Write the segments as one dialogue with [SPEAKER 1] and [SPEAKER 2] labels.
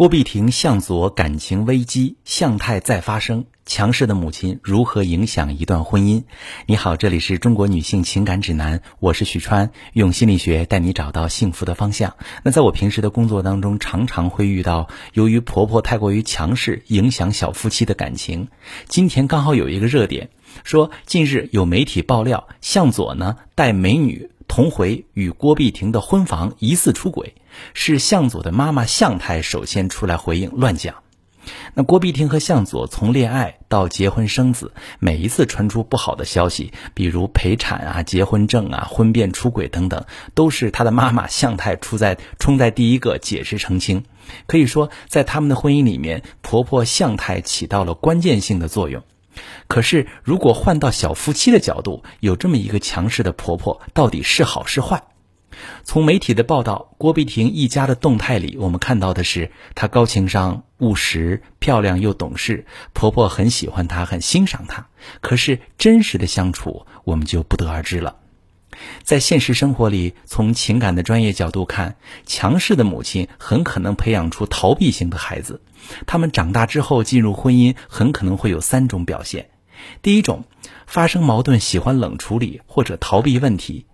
[SPEAKER 1] 郭碧婷、向佐感情危机，向太再发生，强势的母亲如何影响一段婚姻？你好，这里是中国女性情感指南，我是许川，用心理学带你找到幸福的方向。那在我平时的工作当中，常常会遇到由于婆婆太过于强势，影响小夫妻的感情。今天刚好有一个热点，说近日有媒体爆料，向佐呢带美女。同回与郭碧婷的婚房疑似出轨，是向佐的妈妈向太首先出来回应乱讲。那郭碧婷和向佐从恋爱到结婚生子，每一次传出不好的消息，比如陪产啊、结婚证啊、婚变出轨等等，都是他的妈妈向太出在冲在第一个解释澄清。可以说，在他们的婚姻里面，婆婆向太起到了关键性的作用。可是，如果换到小夫妻的角度，有这么一个强势的婆婆，到底是好是坏？从媒体的报道，郭碧婷一家的动态里，我们看到的是她高情商、务实、漂亮又懂事，婆婆很喜欢她，很欣赏她。可是真实的相处，我们就不得而知了。在现实生活里，从情感的专业角度看，强势的母亲很可能培养出逃避型的孩子。他们长大之后进入婚姻，很可能会有三种表现：第一种，发生矛盾喜欢冷处理或者逃避问题，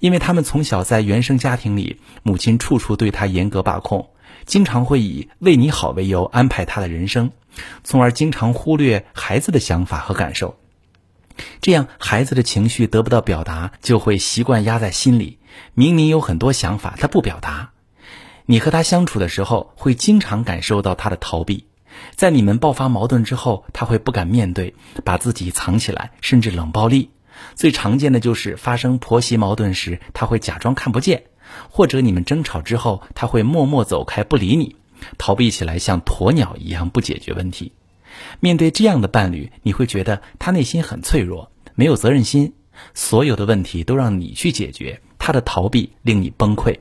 [SPEAKER 1] 因为他们从小在原生家庭里，母亲处处对他严格把控，经常会以为你好为由安排他的人生，从而经常忽略孩子的想法和感受。这样，孩子的情绪得不到表达，就会习惯压在心里。明明有很多想法，他不表达。你和他相处的时候，会经常感受到他的逃避，在你们爆发矛盾之后，他会不敢面对，把自己藏起来，甚至冷暴力。最常见的就是发生婆媳矛盾时，他会假装看不见，或者你们争吵之后，他会默默走开不理你，逃避起来像鸵鸟一样不解决问题。面对这样的伴侣，你会觉得他内心很脆弱，没有责任心，所有的问题都让你去解决，他的逃避令你崩溃。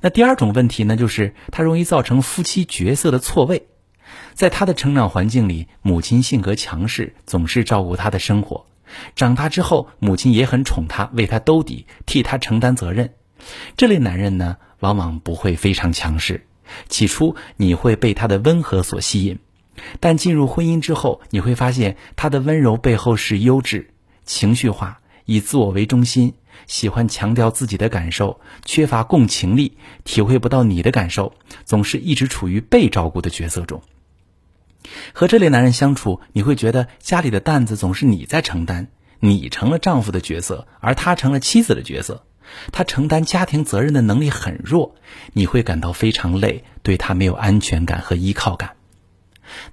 [SPEAKER 1] 那第二种问题呢，就是他容易造成夫妻角色的错位。在他的成长环境里，母亲性格强势，总是照顾他的生活。长大之后，母亲也很宠他，为他兜底，替他承担责任。这类男人呢，往往不会非常强势。起初你会被他的温和所吸引，但进入婚姻之后，你会发现他的温柔背后是优质、情绪化、以自我为中心。喜欢强调自己的感受，缺乏共情力，体会不到你的感受，总是一直处于被照顾的角色中。和这类男人相处，你会觉得家里的担子总是你在承担，你成了丈夫的角色，而他成了妻子的角色，他承担家庭责任的能力很弱，你会感到非常累，对他没有安全感和依靠感。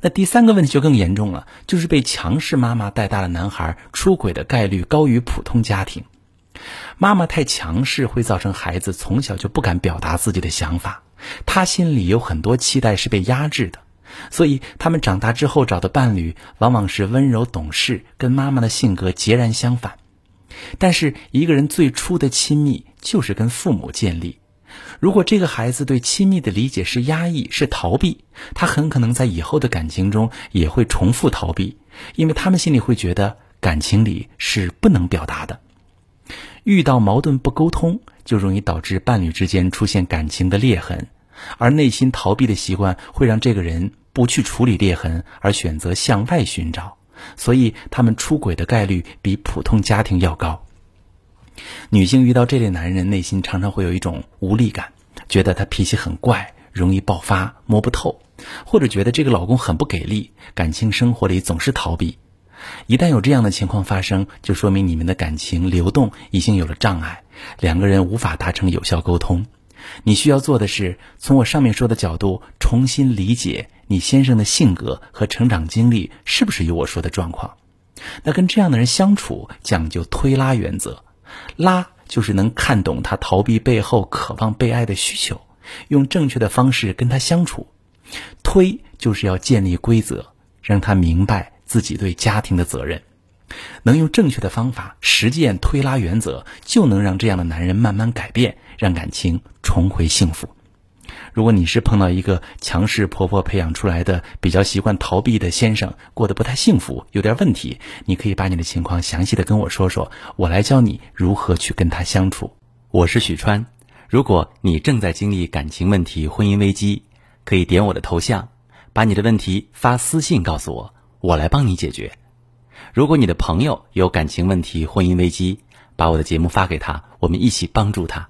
[SPEAKER 1] 那第三个问题就更严重了，就是被强势妈妈带大的男孩出轨的概率高于普通家庭。妈妈太强势，会造成孩子从小就不敢表达自己的想法，他心里有很多期待是被压制的，所以他们长大之后找的伴侣往往是温柔懂事，跟妈妈的性格截然相反。但是一个人最初的亲密就是跟父母建立，如果这个孩子对亲密的理解是压抑、是逃避，他很可能在以后的感情中也会重复逃避，因为他们心里会觉得感情里是不能表达的。遇到矛盾不沟通，就容易导致伴侣之间出现感情的裂痕，而内心逃避的习惯会让这个人不去处理裂痕，而选择向外寻找，所以他们出轨的概率比普通家庭要高。女性遇到这类男人，内心常常会有一种无力感，觉得他脾气很怪，容易爆发，摸不透，或者觉得这个老公很不给力，感情生活里总是逃避。一旦有这样的情况发生，就说明你们的感情流动已经有了障碍，两个人无法达成有效沟通。你需要做的是，从我上面说的角度重新理解你先生的性格和成长经历是不是有我说的状况。那跟这样的人相处，讲究推拉原则，拉就是能看懂他逃避背后渴望被爱的需求，用正确的方式跟他相处；推就是要建立规则，让他明白。自己对家庭的责任，能用正确的方法实践推拉原则，就能让这样的男人慢慢改变，让感情重回幸福。如果你是碰到一个强势婆婆培养出来的，比较习惯逃避的先生，过得不太幸福，有点问题，你可以把你的情况详细的跟我说说，我来教你如何去跟他相处。我是许川，如果你正在经历感情问题、婚姻危机，可以点我的头像，把你的问题发私信告诉我，我来帮你解决。如果你的朋友有感情问题、婚姻危机，把我的节目发给他，我们一起帮助他。